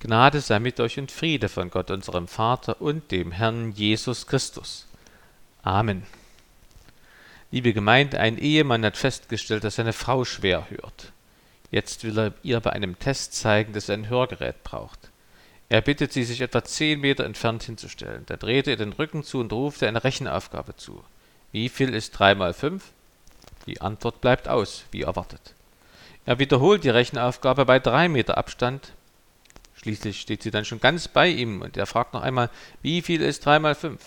Gnade sei mit euch und Friede von Gott, unserem Vater und dem Herrn Jesus Christus. Amen. Liebe Gemeinde, ein Ehemann hat festgestellt, dass seine Frau schwer hört. Jetzt will er ihr bei einem Test zeigen, dass er ein Hörgerät braucht. Er bittet sie, sich etwa zehn Meter entfernt hinzustellen. Da dreht er den Rücken zu und ruft eine Rechenaufgabe zu. Wie viel ist drei mal fünf? Die Antwort bleibt aus, wie erwartet. Er wiederholt die Rechenaufgabe bei drei Meter Abstand, Schließlich steht sie dann schon ganz bei ihm und er fragt noch einmal, wie viel ist drei mal fünf?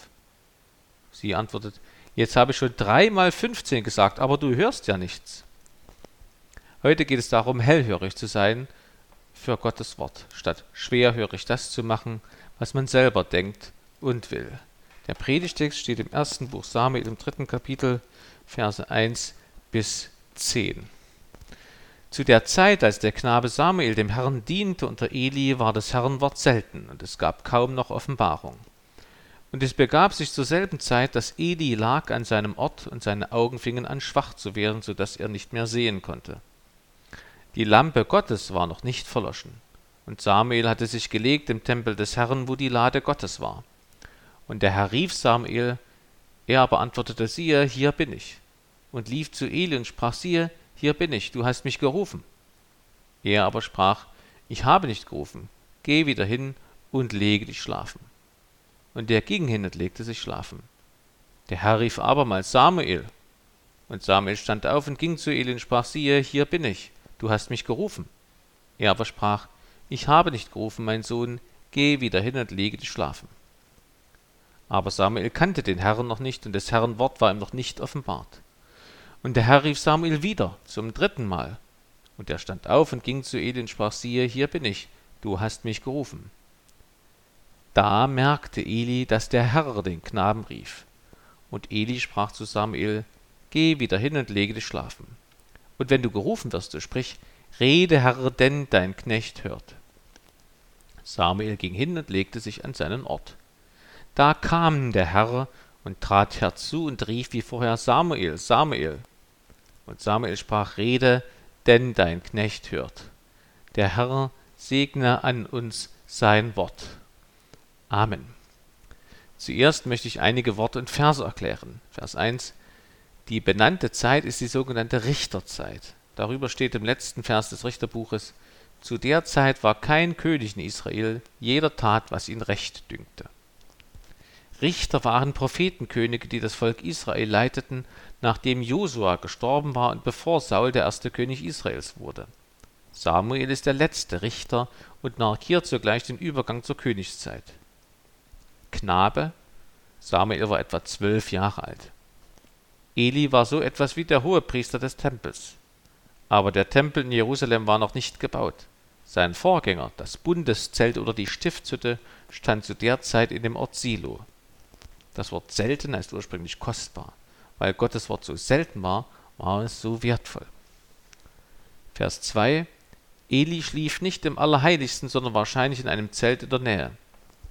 Sie antwortet, jetzt habe ich schon drei mal fünfzehn gesagt, aber du hörst ja nichts. Heute geht es darum, hellhörig zu sein für Gottes Wort, statt schwerhörig das zu machen, was man selber denkt und will. Der Predigtext steht im ersten Buch Samuel im dritten Kapitel, Verse 1 bis 10. Zu der Zeit, als der Knabe Samuel dem Herrn diente unter Eli, war das Herrenwort selten, und es gab kaum noch Offenbarung. Und es begab sich zur selben Zeit, dass Eli lag an seinem Ort, und seine Augen fingen an schwach zu werden, so dass er nicht mehr sehen konnte. Die Lampe Gottes war noch nicht verloschen, und Samuel hatte sich gelegt im Tempel des Herrn, wo die Lade Gottes war. Und der Herr rief Samuel, er aber antwortete, siehe, hier bin ich, und lief zu Eli und sprach, siehe, hier bin ich, du hast mich gerufen. Er aber sprach, ich habe nicht gerufen, geh wieder hin und lege dich schlafen. Und er ging hin und legte sich schlafen. Der Herr rief abermals Samuel. Und Samuel stand auf und ging zu Eli und sprach, siehe, hier bin ich, du hast mich gerufen. Er aber sprach, ich habe nicht gerufen, mein Sohn, geh wieder hin und lege dich schlafen. Aber Samuel kannte den Herrn noch nicht, und des Herrn Wort war ihm noch nicht offenbart. Und der Herr rief Samuel wieder zum dritten Mal. Und er stand auf und ging zu Eli und sprach, siehe, hier bin ich, du hast mich gerufen. Da merkte Eli, dass der Herr den Knaben rief. Und Eli sprach zu Samuel, Geh wieder hin und lege dich schlafen. Und wenn du gerufen wirst, so sprich, Rede, Herr, denn dein Knecht hört. Samuel ging hin und legte sich an seinen Ort. Da kam der Herr und trat herzu und rief wie vorher Samuel, Samuel. Und Samuel sprach, Rede, denn dein Knecht hört. Der Herr segne an uns sein Wort. Amen. Zuerst möchte ich einige Worte und Verse erklären. Vers 1. Die benannte Zeit ist die sogenannte Richterzeit. Darüber steht im letzten Vers des Richterbuches, zu der Zeit war kein König in Israel, jeder tat, was ihn recht dünkte. Richter waren Prophetenkönige, die das Volk Israel leiteten, nachdem Josua gestorben war und bevor Saul der erste König Israels wurde. Samuel ist der letzte Richter und markiert sogleich den Übergang zur Königszeit. Knabe, Samuel war etwa zwölf Jahre alt. Eli war so etwas wie der Hohepriester des Tempels. Aber der Tempel in Jerusalem war noch nicht gebaut. Sein Vorgänger, das Bundeszelt oder die Stiftshütte, stand zu der Zeit in dem Ort Silo. Das Wort selten heißt ursprünglich kostbar. Weil Gottes Wort so selten war, war es so wertvoll. Vers 2 Eli schlief nicht im Allerheiligsten, sondern wahrscheinlich in einem Zelt in der Nähe.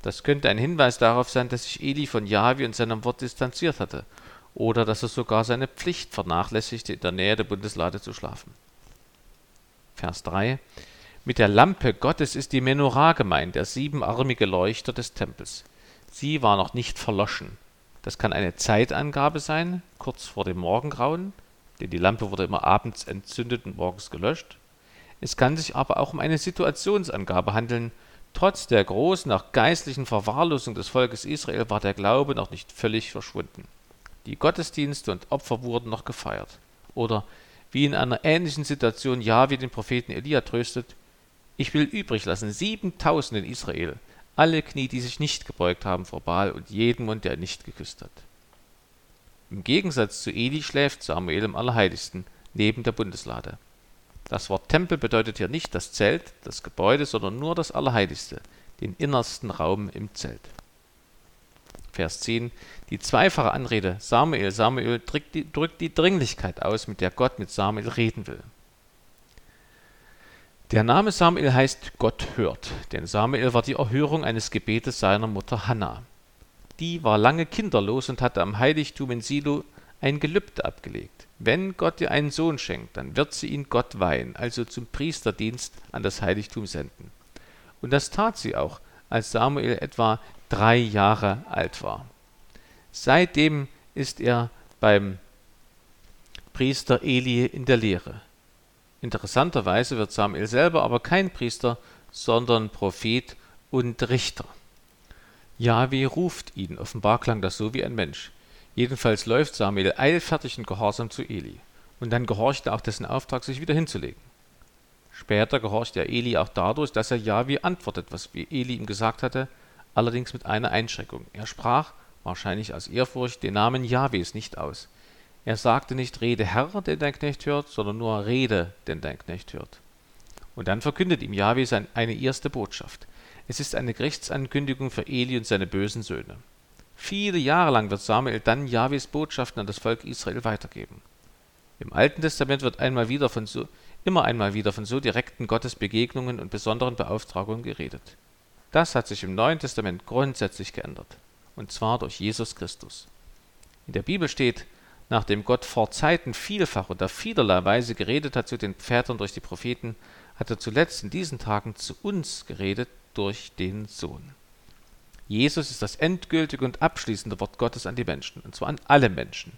Das könnte ein Hinweis darauf sein, dass sich Eli von Jahwe und seinem Wort distanziert hatte, oder dass er sogar seine Pflicht vernachlässigte, in der Nähe der Bundeslade zu schlafen. Vers 3 Mit der Lampe Gottes ist die Menorah gemeint, der siebenarmige Leuchter des Tempels. Sie war noch nicht verloschen. Das kann eine Zeitangabe sein, kurz vor dem Morgengrauen, denn die Lampe wurde immer abends entzündet und morgens gelöscht. Es kann sich aber auch um eine Situationsangabe handeln. Trotz der großen, auch geistlichen Verwahrlosung des Volkes Israel war der Glaube noch nicht völlig verschwunden. Die Gottesdienste und Opfer wurden noch gefeiert. Oder wie in einer ähnlichen Situation Jahwe den Propheten Elia tröstet, ich will übrig lassen siebentausend in Israel, alle Knie, die sich nicht gebeugt haben vor Baal und jeden Mund, der nicht geküsst hat. Im Gegensatz zu Eli schläft Samuel im Allerheiligsten, neben der Bundeslade. Das Wort Tempel bedeutet hier nicht das Zelt, das Gebäude, sondern nur das Allerheiligste, den innersten Raum im Zelt. Vers 10. Die zweifache Anrede Samuel, Samuel drückt die, drückt die Dringlichkeit aus, mit der Gott mit Samuel reden will. Der Name Samuel heißt Gott hört, denn Samuel war die Erhörung eines Gebetes seiner Mutter Hannah. Die war lange kinderlos und hatte am Heiligtum in Silo ein Gelübde abgelegt. Wenn Gott ihr einen Sohn schenkt, dann wird sie ihn Gott weihen, also zum Priesterdienst an das Heiligtum senden. Und das tat sie auch, als Samuel etwa drei Jahre alt war. Seitdem ist er beim Priester Eli in der Lehre. Interessanterweise wird Samuel selber aber kein Priester, sondern Prophet und Richter. Jahwe ruft ihn, offenbar klang das so wie ein Mensch. Jedenfalls läuft Samuel eilfertig und gehorsam zu Eli. Und dann gehorcht er auch dessen Auftrag, sich wieder hinzulegen. Später gehorcht er Eli auch dadurch, dass er Jahwe antwortet, was Eli ihm gesagt hatte, allerdings mit einer Einschränkung. Er sprach, wahrscheinlich aus Ehrfurcht, den Namen Jahwes nicht aus. Er sagte nicht Rede Herr, den dein Knecht hört, sondern nur Rede, den dein Knecht hört. Und dann verkündet ihm Jahwe eine erste Botschaft. Es ist eine Gerichtsankündigung für Eli und seine bösen Söhne. Viele Jahre lang wird Samuel dann Jahwes Botschaften an das Volk Israel weitergeben. Im Alten Testament wird einmal wieder von so, immer einmal wieder von so direkten Gottesbegegnungen und besonderen Beauftragungen geredet. Das hat sich im Neuen Testament grundsätzlich geändert, und zwar durch Jesus Christus. In der Bibel steht, nachdem Gott vor Zeiten vielfach und auf vielerlei Weise geredet hat zu den Vätern durch die Propheten, hat er zuletzt in diesen Tagen zu uns geredet durch den Sohn. Jesus ist das endgültige und abschließende Wort Gottes an die Menschen, und zwar an alle Menschen.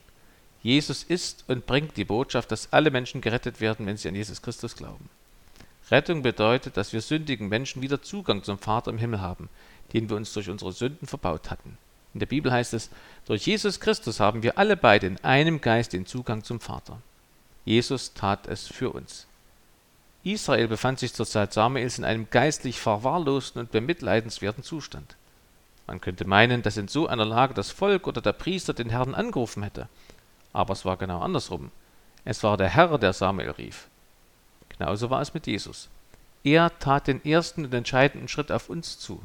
Jesus ist und bringt die Botschaft, dass alle Menschen gerettet werden, wenn sie an Jesus Christus glauben. Rettung bedeutet, dass wir sündigen Menschen wieder Zugang zum Vater im Himmel haben, den wir uns durch unsere Sünden verbaut hatten. In der Bibel heißt es, durch Jesus Christus haben wir alle beide in einem Geist den Zugang zum Vater. Jesus tat es für uns. Israel befand sich zur Zeit Samuels in einem geistlich verwahrlosten und bemitleidenswerten Zustand. Man könnte meinen, dass in so einer Lage das Volk oder der Priester den Herrn angerufen hätte. Aber es war genau andersrum. Es war der Herr, der Samuel rief. Genauso war es mit Jesus. Er tat den ersten und entscheidenden Schritt auf uns zu.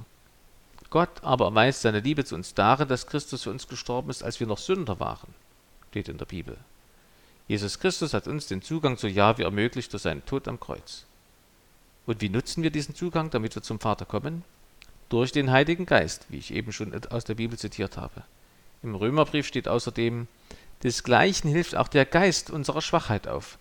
Gott aber erweist seine Liebe zu uns darin, dass Christus für uns gestorben ist, als wir noch Sünder waren, steht in der Bibel. Jesus Christus hat uns den Zugang zu Jahwe ermöglicht durch seinen Tod am Kreuz. Und wie nutzen wir diesen Zugang, damit wir zum Vater kommen? Durch den Heiligen Geist, wie ich eben schon aus der Bibel zitiert habe. Im Römerbrief steht außerdem, Desgleichen hilft auch der Geist unserer Schwachheit auf.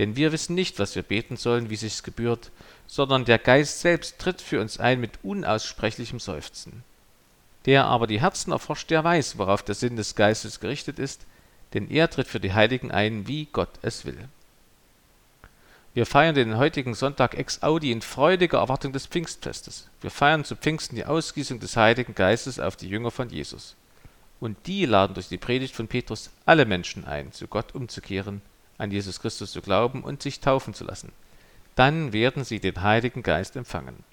Denn wir wissen nicht, was wir beten sollen, wie sich's gebührt, sondern der Geist selbst tritt für uns ein mit unaussprechlichem Seufzen. Der aber die Herzen erforscht, der weiß, worauf der Sinn des Geistes gerichtet ist, denn er tritt für die Heiligen ein, wie Gott es will. Wir feiern den heutigen Sonntag ex audi in freudiger Erwartung des Pfingstfestes. Wir feiern zu Pfingsten die Ausgießung des Heiligen Geistes auf die Jünger von Jesus. Und die laden durch die Predigt von Petrus alle Menschen ein, zu Gott umzukehren, an Jesus Christus zu glauben und sich taufen zu lassen. Dann werden sie den Heiligen Geist empfangen.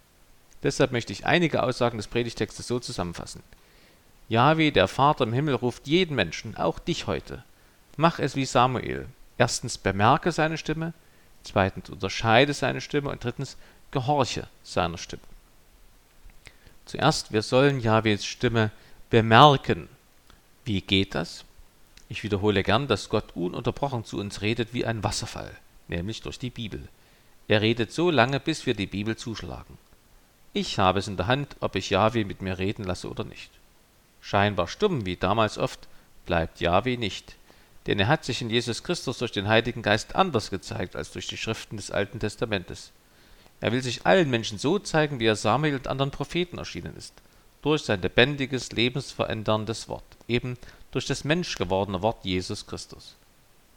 Deshalb möchte ich einige Aussagen des Predigtextes so zusammenfassen. Jahwe, der Vater im Himmel, ruft jeden Menschen, auch dich heute. Mach es wie Samuel. Erstens bemerke seine Stimme, zweitens unterscheide seine Stimme und drittens gehorche seiner Stimme. Zuerst, wir sollen Jahwes Stimme bemerken. Wie geht das? Ich wiederhole gern, dass Gott ununterbrochen zu uns redet wie ein Wasserfall, nämlich durch die Bibel. Er redet so lange, bis wir die Bibel zuschlagen. Ich habe es in der Hand, ob ich Jahwe mit mir reden lasse oder nicht. Scheinbar stumm, wie damals oft, bleibt Jahwe nicht, denn er hat sich in Jesus Christus durch den Heiligen Geist anders gezeigt als durch die Schriften des Alten Testamentes. Er will sich allen Menschen so zeigen, wie er Samuel und anderen Propheten erschienen ist durch sein lebendiges, lebensveränderndes Wort, eben durch das menschgewordene Wort Jesus Christus.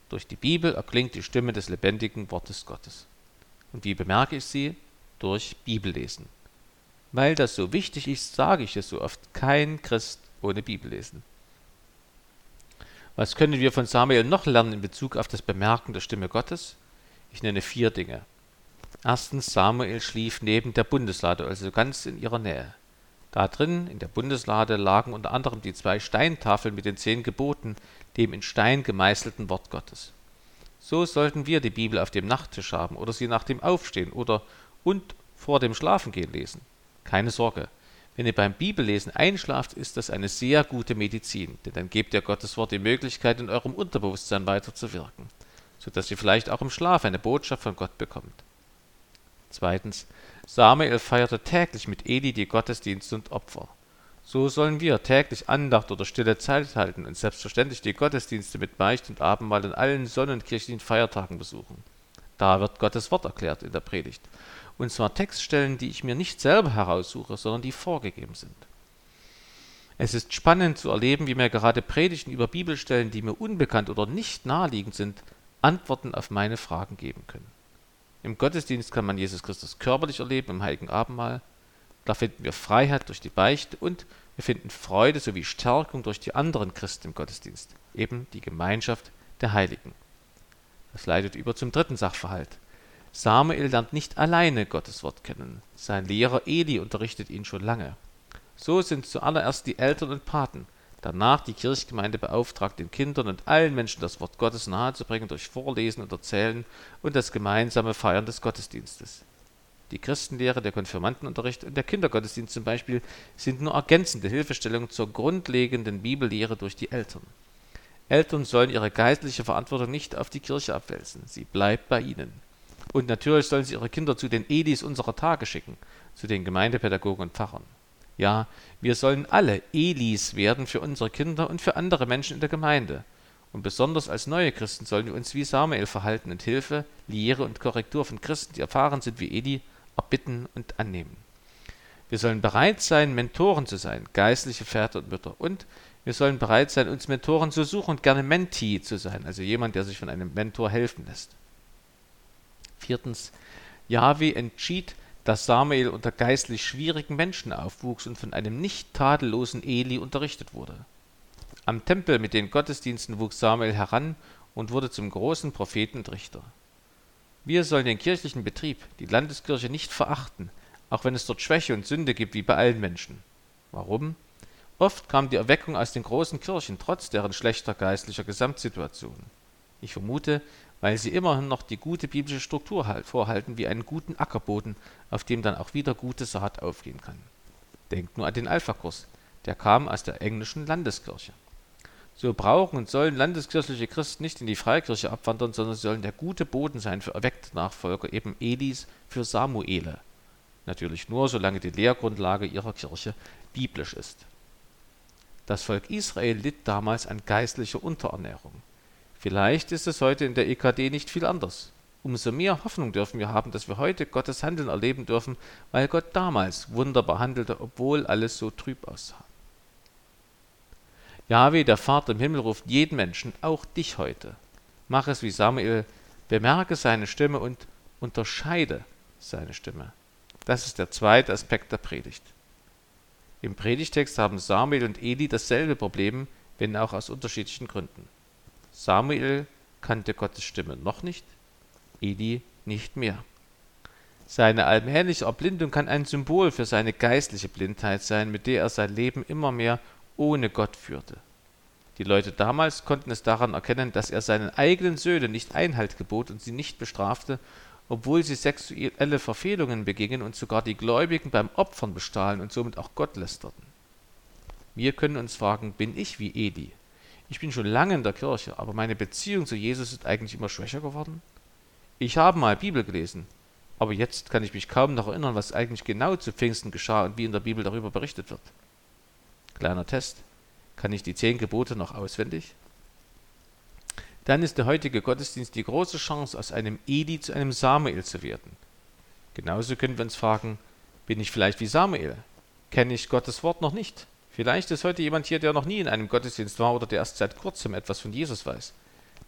Durch die Bibel erklingt die Stimme des lebendigen Wortes Gottes. Und wie bemerke ich sie? Durch Bibellesen. Weil das so wichtig ist, sage ich es so oft, kein Christ ohne Bibellesen. Was können wir von Samuel noch lernen in Bezug auf das Bemerken der Stimme Gottes? Ich nenne vier Dinge. Erstens, Samuel schlief neben der Bundeslade, also ganz in ihrer Nähe. Da drin in der Bundeslade lagen unter anderem die zwei Steintafeln mit den zehn Geboten, dem in Stein gemeißelten Wort Gottes. So sollten wir die Bibel auf dem Nachttisch haben oder sie nach dem Aufstehen oder und vor dem Schlafengehen lesen. Keine Sorge, wenn ihr beim Bibellesen einschlaft, ist das eine sehr gute Medizin, denn dann gebt ihr Gottes Wort die Möglichkeit, in eurem Unterbewusstsein weiterzuwirken, sodass ihr vielleicht auch im Schlaf eine Botschaft von Gott bekommt. Zweitens, Samuel feierte täglich mit Eli die Gottesdienste und Opfer. So sollen wir täglich Andacht oder stille Zeit halten und selbstverständlich die Gottesdienste mit Beicht und Abendmahl an allen sonnenkirchlichen Feiertagen besuchen. Da wird Gottes Wort erklärt in der Predigt. Und zwar Textstellen, die ich mir nicht selber heraussuche, sondern die vorgegeben sind. Es ist spannend zu erleben, wie mir gerade Predigten über Bibelstellen, die mir unbekannt oder nicht naheliegend sind, Antworten auf meine Fragen geben können. Im Gottesdienst kann man Jesus Christus körperlich erleben, im Heiligen Abendmahl. Da finden wir Freiheit durch die Beichte und wir finden Freude sowie Stärkung durch die anderen Christen im Gottesdienst, eben die Gemeinschaft der Heiligen. Das leitet über zum dritten Sachverhalt. Samuel lernt nicht alleine Gottes Wort kennen. Sein Lehrer Eli unterrichtet ihn schon lange. So sind zuallererst die Eltern und Paten, danach die Kirchgemeinde beauftragt, den Kindern und allen Menschen das Wort Gottes nahezubringen durch Vorlesen und Erzählen und das gemeinsame Feiern des Gottesdienstes. Die Christenlehre, der Konfirmandenunterricht und der Kindergottesdienst zum Beispiel sind nur ergänzende Hilfestellungen zur grundlegenden Bibellehre durch die Eltern. Eltern sollen ihre geistliche Verantwortung nicht auf die Kirche abwälzen, sie bleibt bei ihnen. Und natürlich sollen sie ihre Kinder zu den Edis unserer Tage schicken, zu den Gemeindepädagogen und Pfarrern. Ja, wir sollen alle Elis werden für unsere Kinder und für andere Menschen in der Gemeinde. Und besonders als neue Christen sollen wir uns wie Samuel verhalten und Hilfe, Lehre und Korrektur von Christen, die erfahren sind wie Eli, erbitten und annehmen. Wir sollen bereit sein, Mentoren zu sein, geistliche Väter und Mütter. Und wir sollen bereit sein, uns Mentoren zu suchen und gerne Mentee zu sein, also jemand, der sich von einem Mentor helfen lässt. Viertens, Yahweh entschied, dass Samuel unter geistlich schwierigen Menschen aufwuchs und von einem nicht tadellosen Eli unterrichtet wurde. Am Tempel mit den Gottesdiensten wuchs Samuel heran und wurde zum großen Propheten und Richter. Wir sollen den kirchlichen Betrieb, die Landeskirche, nicht verachten, auch wenn es dort Schwäche und Sünde gibt, wie bei allen Menschen. Warum? Oft kam die Erweckung aus den großen Kirchen, trotz deren schlechter geistlicher Gesamtsituation. Ich vermute, weil sie immerhin noch die gute biblische Struktur halt vorhalten, wie einen guten Ackerboden, auf dem dann auch wieder gute Saat aufgehen kann. Denkt nur an den Alpha-Kurs, der kam aus der englischen Landeskirche. So brauchen und sollen landeskirchliche Christen nicht in die Freikirche abwandern, sondern sollen der gute Boden sein für erweckte Nachfolger, eben Elis für Samuele. Natürlich nur, solange die Lehrgrundlage ihrer Kirche biblisch ist. Das Volk Israel litt damals an geistlicher Unterernährung. Vielleicht ist es heute in der EKD nicht viel anders. Umso mehr Hoffnung dürfen wir haben, dass wir heute Gottes Handeln erleben dürfen, weil Gott damals wunderbar handelte, obwohl alles so trüb aussah. Jahwe, der Vater im Himmel, ruft jeden Menschen, auch dich heute. Mach es wie Samuel, bemerke seine Stimme und unterscheide seine Stimme. Das ist der zweite Aspekt der Predigt. Im Predigtext haben Samuel und Eli dasselbe Problem, wenn auch aus unterschiedlichen Gründen. Samuel kannte Gottes Stimme noch nicht, Eli nicht mehr. Seine allmähliche Erblindung kann ein Symbol für seine geistliche Blindheit sein, mit der er sein Leben immer mehr ohne Gott führte. Die Leute damals konnten es daran erkennen, dass er seinen eigenen Söhnen nicht Einhalt gebot und sie nicht bestrafte, obwohl sie sexuelle Verfehlungen begingen und sogar die Gläubigen beim Opfern bestahlen und somit auch Gott lästerten. Wir können uns fragen, bin ich wie Eli? Ich bin schon lange in der Kirche, aber meine Beziehung zu Jesus ist eigentlich immer schwächer geworden. Ich habe mal Bibel gelesen, aber jetzt kann ich mich kaum noch erinnern, was eigentlich genau zu Pfingsten geschah und wie in der Bibel darüber berichtet wird. Kleiner Test. Kann ich die zehn Gebote noch auswendig? Dann ist der heutige Gottesdienst die große Chance, aus einem Eli zu einem Samuel zu werden. Genauso können wir uns fragen, bin ich vielleicht wie Samuel? Kenne ich Gottes Wort noch nicht? Vielleicht ist heute jemand hier, der noch nie in einem Gottesdienst war oder der erst seit kurzem etwas von Jesus weiß.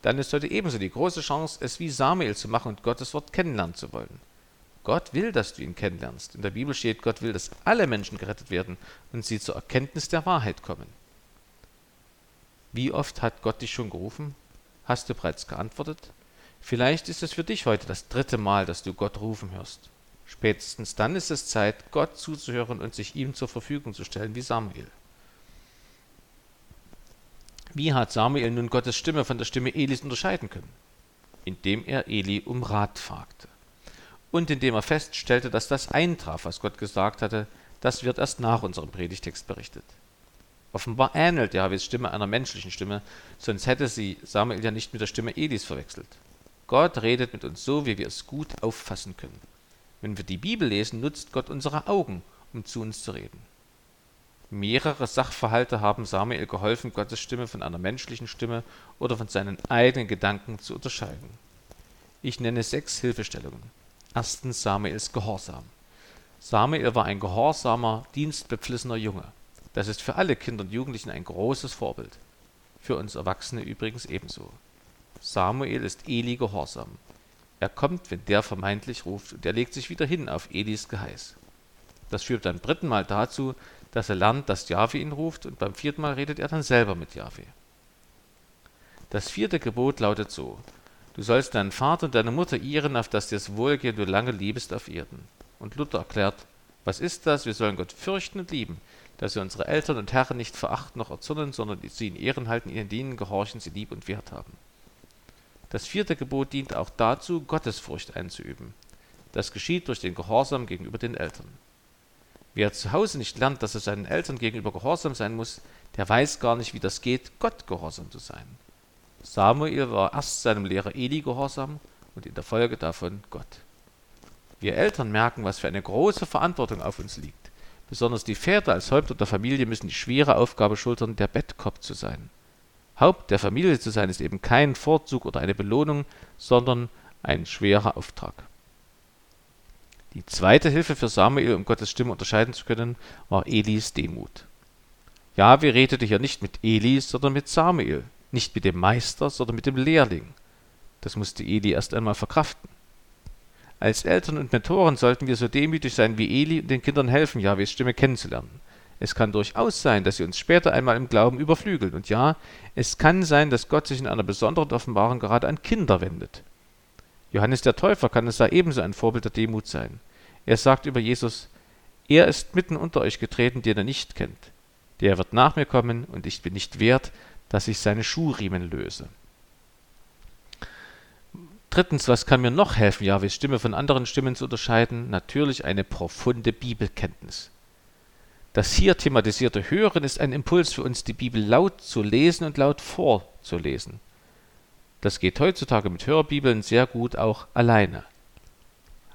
Dann ist heute ebenso die große Chance, es wie Samuel zu machen und Gottes Wort kennenlernen zu wollen. Gott will, dass du ihn kennenlernst. In der Bibel steht, Gott will, dass alle Menschen gerettet werden und sie zur Erkenntnis der Wahrheit kommen. Wie oft hat Gott dich schon gerufen? Hast du bereits geantwortet? Vielleicht ist es für dich heute das dritte Mal, dass du Gott rufen hörst. Spätestens dann ist es Zeit, Gott zuzuhören und sich ihm zur Verfügung zu stellen, wie Samuel. Wie hat Samuel nun Gottes Stimme von der Stimme Elis unterscheiden können? Indem er Eli um Rat fragte und indem er feststellte, dass das eintraf, was Gott gesagt hatte, das wird erst nach unserem Predigtext berichtet. Offenbar ähnelt Jahwes Stimme einer menschlichen Stimme, sonst hätte sie Samuel ja nicht mit der Stimme Elis verwechselt. Gott redet mit uns so, wie wir es gut auffassen können. Wenn wir die Bibel lesen, nutzt Gott unsere Augen, um zu uns zu reden. Mehrere Sachverhalte haben Samuel geholfen, Gottes Stimme von einer menschlichen Stimme oder von seinen eigenen Gedanken zu unterscheiden. Ich nenne sechs Hilfestellungen. Erstens Samuels Gehorsam. Samuel war ein gehorsamer, dienstbeflissener Junge. Das ist für alle Kinder und Jugendlichen ein großes Vorbild. Für uns Erwachsene übrigens ebenso. Samuel ist Eli gehorsam. Er kommt, wenn der vermeintlich ruft, und er legt sich wieder hin auf Elis Geheiß. Das führt beim dritten Mal dazu, dass er lernt, dass Jahwe ihn ruft, und beim vierten Mal redet er dann selber mit Jahwe. Das vierte Gebot lautet so: Du sollst deinen Vater und deine Mutter ehren, auf dass dir es wohlgeht, du lange liebest auf Erden. Und Luther erklärt: Was ist das? Wir sollen Gott fürchten und lieben, dass wir unsere Eltern und Herren nicht verachten noch erzürnen, sondern sie in Ehren halten, ihnen dienen, gehorchen, sie lieb und wert haben. Das vierte Gebot dient auch dazu, Gottesfurcht einzuüben. Das geschieht durch den Gehorsam gegenüber den Eltern. Wer zu Hause nicht lernt, dass er seinen Eltern gegenüber gehorsam sein muss, der weiß gar nicht, wie das geht, Gott gehorsam zu sein. Samuel war erst seinem Lehrer Eli gehorsam und in der Folge davon Gott. Wir Eltern merken, was für eine große Verantwortung auf uns liegt. Besonders die Väter als Häupter der Familie müssen die schwere Aufgabe schultern, der Bettkopf zu sein. Haupt der Familie zu sein ist eben kein Vorzug oder eine Belohnung, sondern ein schwerer Auftrag. Die zweite Hilfe für Samuel, um Gottes Stimme unterscheiden zu können, war Elis Demut. Jahwe redete hier nicht mit Eli, sondern mit Samuel, nicht mit dem Meister, sondern mit dem Lehrling. Das musste Eli erst einmal verkraften. Als Eltern und Mentoren sollten wir so demütig sein wie Eli und den Kindern helfen, Jahwes Stimme kennenzulernen. Es kann durchaus sein, dass sie uns später einmal im Glauben überflügeln. Und ja, es kann sein, dass Gott sich in einer besonderen Offenbarung gerade an Kinder wendet. Johannes der Täufer kann es da ebenso ein Vorbild der Demut sein. Er sagt über Jesus, er ist mitten unter euch getreten, den er nicht kennt. Der wird nach mir kommen, und ich bin nicht wert, dass ich seine Schuhriemen löse. Drittens, was kann mir noch helfen, Jahwes Stimme von anderen Stimmen zu unterscheiden? Natürlich eine profunde Bibelkenntnis. Das hier thematisierte Hören ist ein Impuls für uns, die Bibel laut zu lesen und laut vorzulesen. Das geht heutzutage mit Hörbibeln sehr gut auch alleine.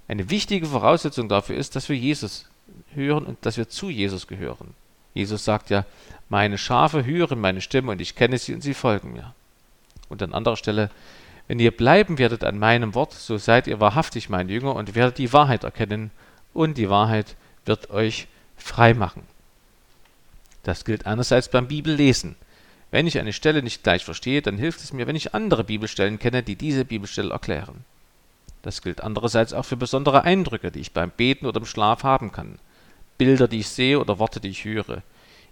Eine wichtige Voraussetzung dafür ist, dass wir Jesus hören und dass wir zu Jesus gehören. Jesus sagt ja, meine Schafe hören meine Stimme und ich kenne sie und sie folgen mir. Und an anderer Stelle, wenn ihr bleiben werdet an meinem Wort, so seid ihr wahrhaftig mein Jünger und werdet die Wahrheit erkennen und die Wahrheit wird euch frei machen. Das gilt einerseits beim Bibellesen. Wenn ich eine Stelle nicht gleich verstehe, dann hilft es mir, wenn ich andere Bibelstellen kenne, die diese Bibelstelle erklären. Das gilt andererseits auch für besondere Eindrücke, die ich beim Beten oder im Schlaf haben kann. Bilder, die ich sehe oder Worte, die ich höre.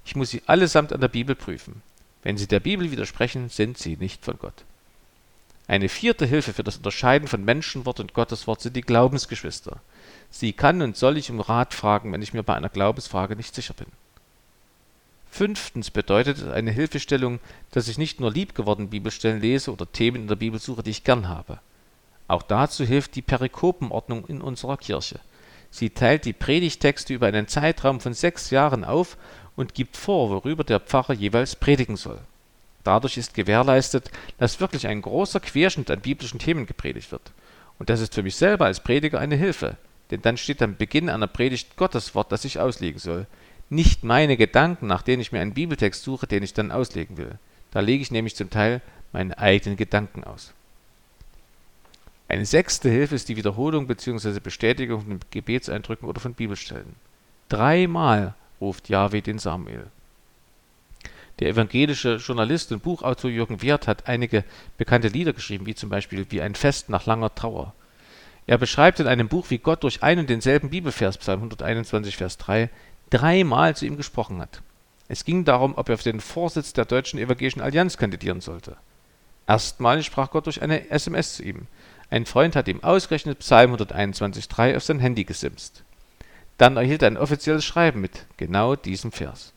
Ich muss sie allesamt an der Bibel prüfen. Wenn sie der Bibel widersprechen, sind sie nicht von Gott. Eine vierte Hilfe für das Unterscheiden von Menschenwort und Gotteswort sind die Glaubensgeschwister. Sie kann und soll ich um Rat fragen, wenn ich mir bei einer Glaubensfrage nicht sicher bin. Fünftens bedeutet es eine Hilfestellung, dass ich nicht nur liebgeworden Bibelstellen lese oder Themen in der Bibel suche, die ich gern habe. Auch dazu hilft die Perikopenordnung in unserer Kirche. Sie teilt die Predigtexte über einen Zeitraum von sechs Jahren auf und gibt vor, worüber der Pfarrer jeweils predigen soll. Dadurch ist gewährleistet, dass wirklich ein großer Querschnitt an biblischen Themen gepredigt wird. Und das ist für mich selber als Prediger eine Hilfe, denn dann steht am Beginn einer Predigt Gottes Wort, das ich auslegen soll nicht meine Gedanken, nach denen ich mir einen Bibeltext suche, den ich dann auslegen will. Da lege ich nämlich zum Teil meine eigenen Gedanken aus. Eine sechste Hilfe ist die Wiederholung bzw. Bestätigung von Gebetseindrücken oder von Bibelstellen. Dreimal ruft Yahweh den Samuel. Der evangelische Journalist und Buchautor Jürgen Wert hat einige bekannte Lieder geschrieben, wie zum Beispiel Wie ein Fest nach langer Trauer. Er beschreibt in einem Buch, wie Gott durch einen und denselben Bibelvers, Psalm 121, Vers 3, dreimal zu ihm gesprochen hat. Es ging darum, ob er für den Vorsitz der Deutschen Evangelischen Allianz kandidieren sollte. Erstmalig sprach Gott durch eine SMS zu ihm. Ein Freund hat ihm ausgerechnet Psalm 121,3 auf sein Handy gesimst. Dann erhielt er ein offizielles Schreiben mit genau diesem Vers.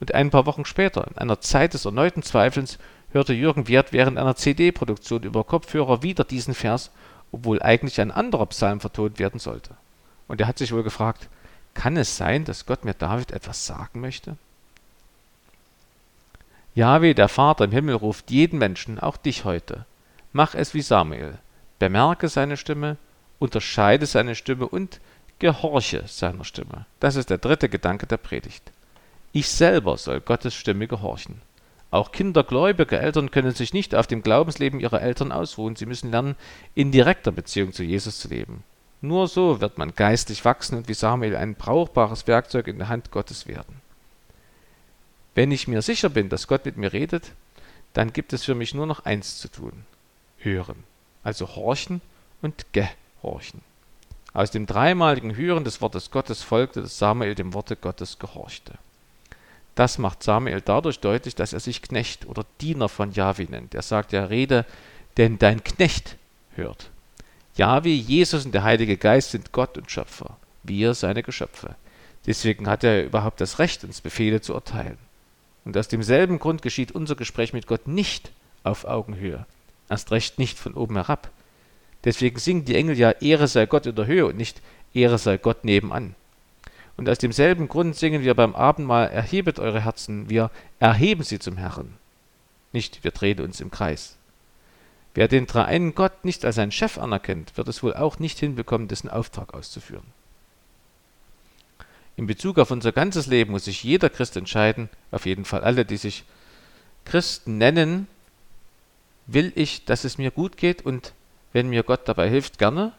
Und ein paar Wochen später, in einer Zeit des erneuten Zweifelns, hörte Jürgen Wert während einer CD-Produktion über Kopfhörer wieder diesen Vers, obwohl eigentlich ein anderer Psalm vertont werden sollte. Und er hat sich wohl gefragt, kann es sein, dass Gott mir David etwas sagen möchte? Jahwe, der Vater im Himmel, ruft jeden Menschen, auch dich heute. Mach es wie Samuel. Bemerke seine Stimme, unterscheide seine Stimme und gehorche seiner Stimme. Das ist der dritte Gedanke der Predigt. Ich selber soll Gottes Stimme gehorchen. Auch kindergläubige Eltern können sich nicht auf dem Glaubensleben ihrer Eltern ausruhen. Sie müssen lernen, in direkter Beziehung zu Jesus zu leben. Nur so wird man geistlich wachsen und wie Samuel ein brauchbares Werkzeug in der Hand Gottes werden. Wenn ich mir sicher bin, dass Gott mit mir redet, dann gibt es für mich nur noch eins zu tun. Hören. Also horchen und gehorchen. Aus dem dreimaligen Hören des Wortes Gottes folgte, dass Samuel dem Worte Gottes gehorchte. Das macht Samuel dadurch deutlich, dass er sich Knecht oder Diener von Jahwe nennt. Er sagt ja, rede, denn dein Knecht hört. Jahwe, Jesus und der Heilige Geist sind Gott und Schöpfer, wir seine Geschöpfe. Deswegen hat er überhaupt das Recht, uns Befehle zu erteilen. Und aus demselben Grund geschieht unser Gespräch mit Gott nicht auf Augenhöhe, erst recht nicht von oben herab. Deswegen singen die Engel ja Ehre sei Gott in der Höhe und nicht Ehre sei Gott nebenan. Und aus demselben Grund singen wir beim Abendmahl Erhebet eure Herzen, wir erheben sie zum Herrn. Nicht wir drehen uns im Kreis. Wer den dreieinen Gott nicht als seinen Chef anerkennt, wird es wohl auch nicht hinbekommen, dessen Auftrag auszuführen. In Bezug auf unser ganzes Leben muss sich jeder Christ entscheiden, auf jeden Fall alle, die sich Christen nennen, will ich, dass es mir gut geht und wenn mir Gott dabei hilft, gerne?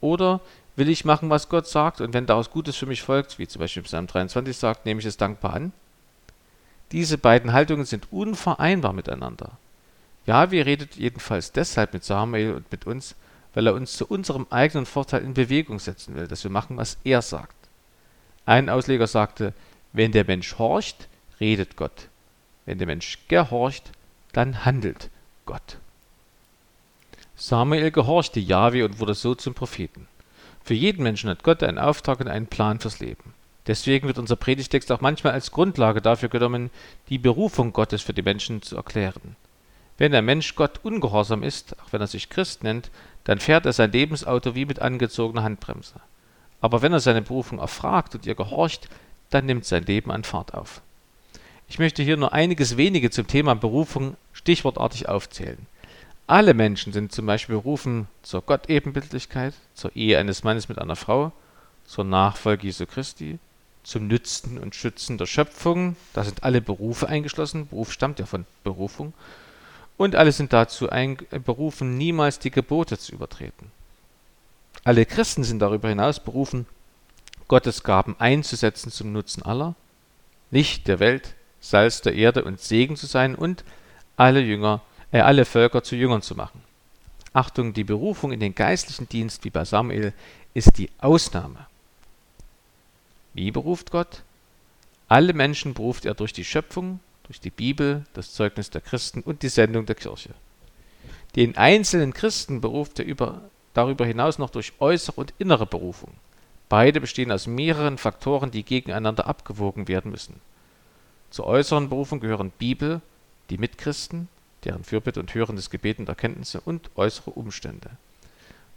Oder will ich machen, was Gott sagt und wenn daraus Gutes für mich folgt, wie zum Beispiel Psalm 23 sagt, nehme ich es dankbar an? Diese beiden Haltungen sind unvereinbar miteinander. Wir redet jedenfalls deshalb mit Samuel und mit uns, weil er uns zu unserem eigenen Vorteil in Bewegung setzen will, dass wir machen, was er sagt. Ein Ausleger sagte, wenn der Mensch horcht, redet Gott. Wenn der Mensch gehorcht, dann handelt Gott. Samuel gehorchte Jahwe und wurde so zum Propheten. Für jeden Menschen hat Gott einen Auftrag und einen Plan fürs Leben. Deswegen wird unser Predigtext auch manchmal als Grundlage dafür genommen, die Berufung Gottes für die Menschen zu erklären. Wenn ein Mensch Gott ungehorsam ist, auch wenn er sich Christ nennt, dann fährt er sein Lebensauto wie mit angezogener Handbremse. Aber wenn er seine Berufung erfragt und ihr gehorcht, dann nimmt sein Leben an Fahrt auf. Ich möchte hier nur einiges wenige zum Thema Berufung stichwortartig aufzählen. Alle Menschen sind zum Beispiel berufen zur Gottebenbildlichkeit, zur Ehe eines Mannes mit einer Frau, zur Nachfolge Jesu Christi, zum Nützen und Schützen der Schöpfung. Da sind alle Berufe eingeschlossen. Beruf stammt ja von Berufung. Und alle sind dazu berufen, niemals die Gebote zu übertreten. Alle Christen sind darüber hinaus berufen, Gottes Gaben einzusetzen zum Nutzen aller, Licht der Welt, Salz der Erde und Segen zu sein und alle Jünger äh, alle Völker zu Jüngern zu machen. Achtung, die Berufung in den geistlichen Dienst wie bei Samuel ist die Ausnahme. Wie beruft Gott? Alle Menschen beruft er durch die Schöpfung, durch die Bibel, das Zeugnis der Christen und die Sendung der Kirche. Den einzelnen Christen beruft er über, darüber hinaus noch durch äußere und innere Berufung. Beide bestehen aus mehreren Faktoren, die gegeneinander abgewogen werden müssen. Zur äußeren Berufung gehören Bibel, die Mitchristen, deren Fürbitte und hörendes Gebet und Erkenntnisse und äußere Umstände.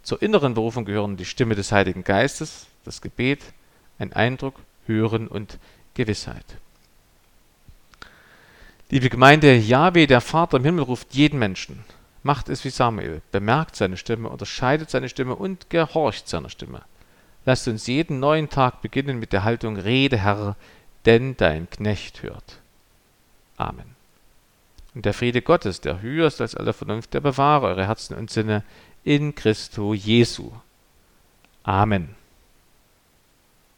Zur inneren Berufung gehören die Stimme des Heiligen Geistes, das Gebet, ein Eindruck, Hören und Gewissheit. Liebe Gemeinde, Yahweh, der Vater im Himmel, ruft jeden Menschen. Macht es wie Samuel, bemerkt seine Stimme, unterscheidet seine Stimme und gehorcht seiner Stimme. Lasst uns jeden neuen Tag beginnen mit der Haltung Rede, Herr, denn dein Knecht hört. Amen. Und der Friede Gottes, der höher ist als alle Vernunft, der bewahre eure Herzen und Sinne in Christo Jesu. Amen.